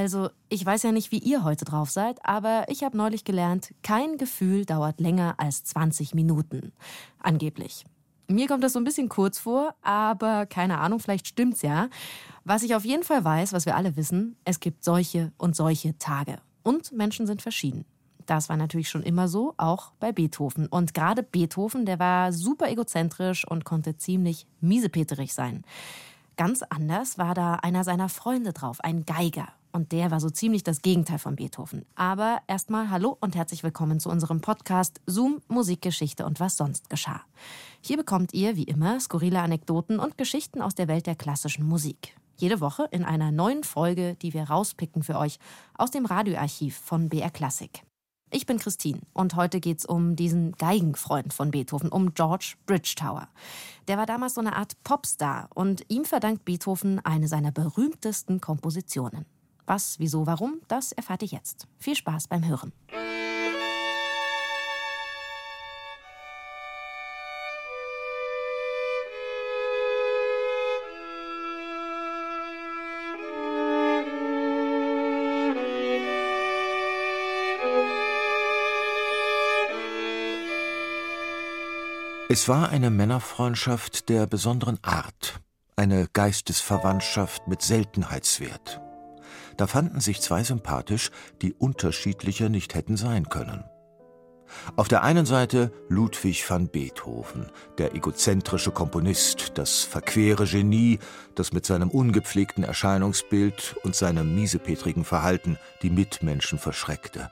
Also, ich weiß ja nicht, wie ihr heute drauf seid, aber ich habe neulich gelernt, kein Gefühl dauert länger als 20 Minuten. Angeblich. Mir kommt das so ein bisschen kurz vor, aber keine Ahnung, vielleicht stimmt's ja. Was ich auf jeden Fall weiß, was wir alle wissen, es gibt solche und solche Tage. Und Menschen sind verschieden. Das war natürlich schon immer so, auch bei Beethoven. Und gerade Beethoven, der war super egozentrisch und konnte ziemlich miesepeterig sein. Ganz anders war da einer seiner Freunde drauf, ein Geiger. Und der war so ziemlich das Gegenteil von Beethoven. Aber erstmal hallo und herzlich willkommen zu unserem Podcast Zoom, Musikgeschichte und was sonst geschah. Hier bekommt ihr, wie immer, skurrile Anekdoten und Geschichten aus der Welt der klassischen Musik. Jede Woche in einer neuen Folge, die wir rauspicken für euch aus dem Radioarchiv von BR Classic. Ich bin Christine und heute geht's um diesen Geigenfreund von Beethoven, um George Bridgetower. Der war damals so eine Art Popstar und ihm verdankt Beethoven eine seiner berühmtesten Kompositionen. Was, wieso, warum, das erfahrt ihr jetzt. Viel Spaß beim Hören. Es war eine Männerfreundschaft der besonderen Art, eine Geistesverwandtschaft mit Seltenheitswert. Da fanden sich zwei sympathisch, die unterschiedlicher nicht hätten sein können. Auf der einen Seite Ludwig van Beethoven, der egozentrische Komponist, das verquere Genie, das mit seinem ungepflegten Erscheinungsbild und seinem miesepetrigen Verhalten die Mitmenschen verschreckte.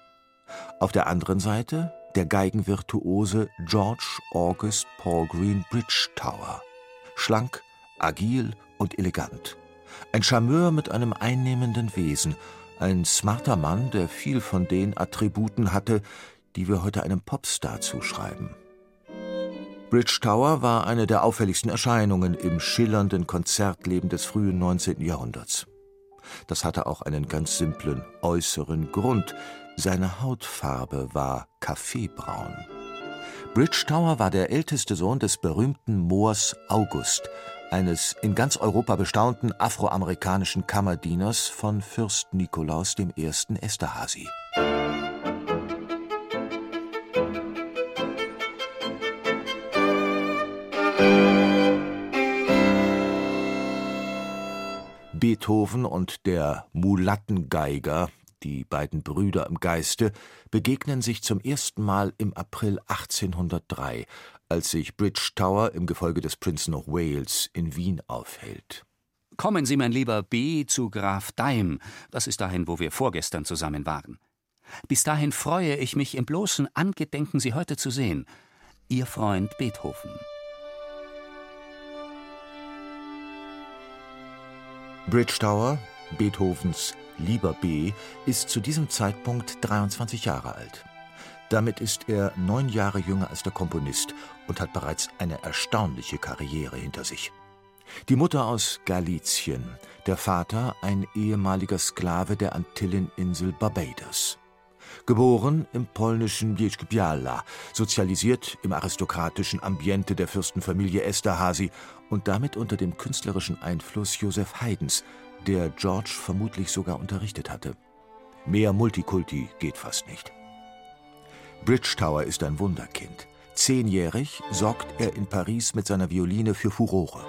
Auf der anderen Seite der Geigenvirtuose George August Paul Green Bridgetower, schlank, agil und elegant. Ein Charmeur mit einem einnehmenden Wesen, ein smarter Mann, der viel von den Attributen hatte, die wir heute einem Popstar zuschreiben. Bridge Tower war eine der auffälligsten Erscheinungen im schillernden Konzertleben des frühen 19. Jahrhunderts. Das hatte auch einen ganz simplen äußeren Grund. Seine Hautfarbe war kaffeebraun. Bridge Tower war der älteste Sohn des berühmten Moors August, eines in ganz Europa bestaunten afroamerikanischen Kammerdieners von Fürst Nikolaus I. Esterhazy. Beethoven und der Mulattengeiger, die beiden Brüder im Geiste, begegnen sich zum ersten Mal im April 1803, als sich Bridge Tower im Gefolge des Prinzen of Wales in Wien aufhält. Kommen Sie, mein lieber B., zu Graf Daim. Das ist dahin, wo wir vorgestern zusammen waren. Bis dahin freue ich mich im bloßen Angedenken, Sie heute zu sehen. Ihr Freund Beethoven. Bridge Tower, Beethovens lieber B., ist zu diesem Zeitpunkt 23 Jahre alt. Damit ist er neun Jahre jünger als der Komponist und hat bereits eine erstaunliche Karriere hinter sich. Die Mutter aus Galizien, der Vater ein ehemaliger Sklave der Antilleninsel Barbados. Geboren im polnischen Bielsk-Biała, sozialisiert im aristokratischen Ambiente der Fürstenfamilie Esterhazy und damit unter dem künstlerischen Einfluss Joseph Haydns, der George vermutlich sogar unterrichtet hatte. Mehr Multikulti geht fast nicht. Bridgetower ist ein Wunderkind. Zehnjährig sorgt er in Paris mit seiner Violine für Furore.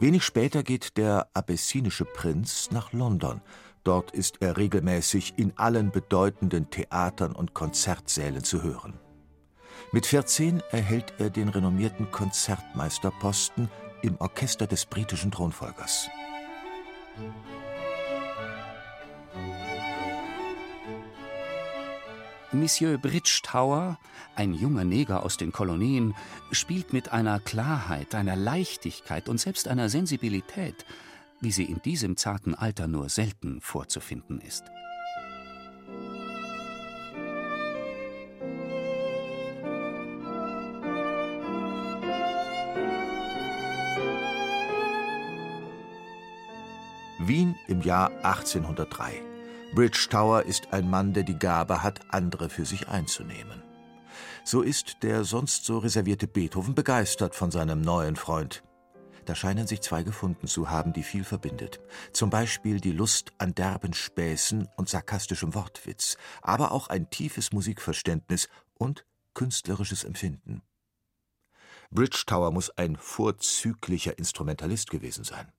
Wenig später geht der abessinische Prinz nach London. Dort ist er regelmäßig in allen bedeutenden Theatern und Konzertsälen zu hören. Mit 14 erhält er den renommierten Konzertmeisterposten im Orchester des britischen Thronfolgers. Monsieur Bridgetower, ein junger Neger aus den Kolonien, spielt mit einer Klarheit, einer Leichtigkeit und selbst einer Sensibilität, wie sie in diesem zarten Alter nur selten vorzufinden ist. Wien im Jahr 1803. Bridgetower ist ein Mann, der die Gabe hat, andere für sich einzunehmen. So ist der sonst so reservierte Beethoven begeistert von seinem neuen Freund. Da scheinen sich zwei gefunden zu haben, die viel verbindet. Zum Beispiel die Lust an derben Späßen und sarkastischem Wortwitz, aber auch ein tiefes Musikverständnis und künstlerisches Empfinden. Bridgetower muss ein vorzüglicher Instrumentalist gewesen sein.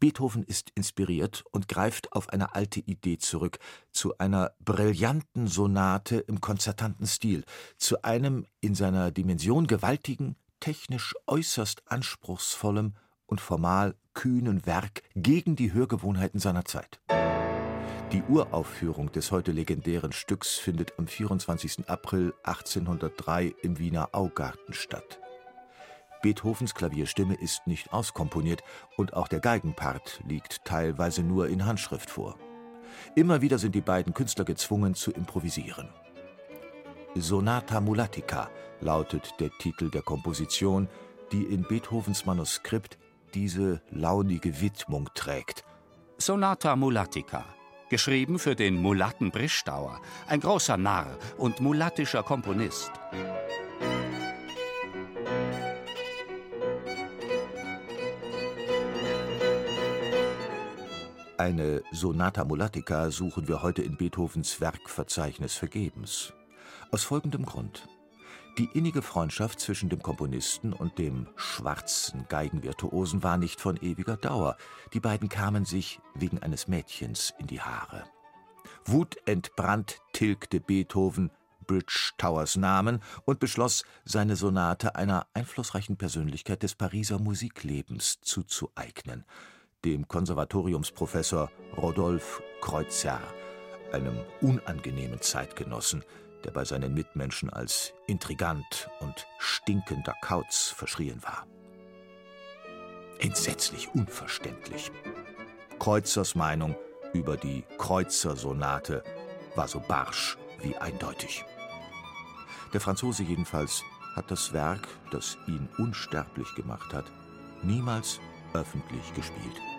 Beethoven ist inspiriert und greift auf eine alte Idee zurück, zu einer brillanten Sonate im konzertanten Stil, zu einem in seiner Dimension gewaltigen, technisch äußerst anspruchsvollem und formal kühnen Werk gegen die Hörgewohnheiten seiner Zeit. Die Uraufführung des heute legendären Stücks findet am 24. April 1803 im Wiener Augarten statt. Beethovens Klavierstimme ist nicht auskomponiert und auch der Geigenpart liegt teilweise nur in Handschrift vor. Immer wieder sind die beiden Künstler gezwungen zu improvisieren. Sonata Mulatica lautet der Titel der Komposition, die in Beethovens Manuskript diese launige Widmung trägt. Sonata Mulatica, geschrieben für den Mulatten Brischdauer, ein großer Narr und mulattischer Komponist. Eine Sonata Mulatica suchen wir heute in Beethovens Werkverzeichnis vergebens. Aus folgendem Grund. Die innige Freundschaft zwischen dem Komponisten und dem schwarzen Geigenvirtuosen war nicht von ewiger Dauer. Die beiden kamen sich wegen eines Mädchens in die Haare. Wutentbrannt tilgte Beethoven Bridge Towers Namen und beschloss, seine Sonate einer einflussreichen Persönlichkeit des Pariser Musiklebens zuzueignen – dem Konservatoriumsprofessor Rodolphe Kreutzer, einem unangenehmen Zeitgenossen, der bei seinen Mitmenschen als intrigant und stinkender Kauz verschrien war. Entsetzlich unverständlich. Kreuzers Meinung über die Kreuzer-Sonate war so barsch wie eindeutig. Der Franzose jedenfalls hat das Werk, das ihn unsterblich gemacht hat, niemals öffentlich gespielt.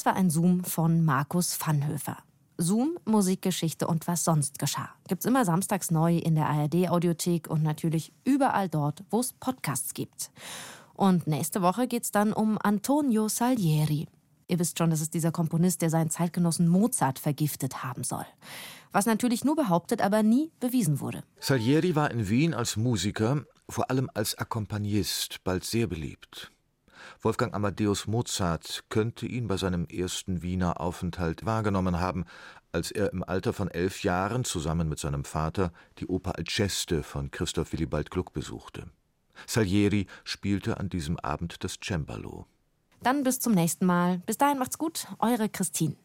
Das war ein Zoom von Markus Vanhöfer. Zoom, Musikgeschichte und was sonst geschah. Gibt's immer samstags neu in der ARD-Audiothek und natürlich überall dort, wo es Podcasts gibt. Und nächste Woche geht's dann um Antonio Salieri. Ihr wisst schon, das ist dieser Komponist, der seinen Zeitgenossen Mozart vergiftet haben soll. Was natürlich nur behauptet, aber nie bewiesen wurde. Salieri war in Wien als Musiker, vor allem als Akkompagnist, bald sehr beliebt. Wolfgang Amadeus Mozart könnte ihn bei seinem ersten Wiener Aufenthalt wahrgenommen haben, als er im Alter von elf Jahren zusammen mit seinem Vater die Oper Alceste von Christoph Willibald Gluck besuchte. Salieri spielte an diesem Abend das Cembalo. Dann bis zum nächsten Mal. Bis dahin macht's gut, eure Christine.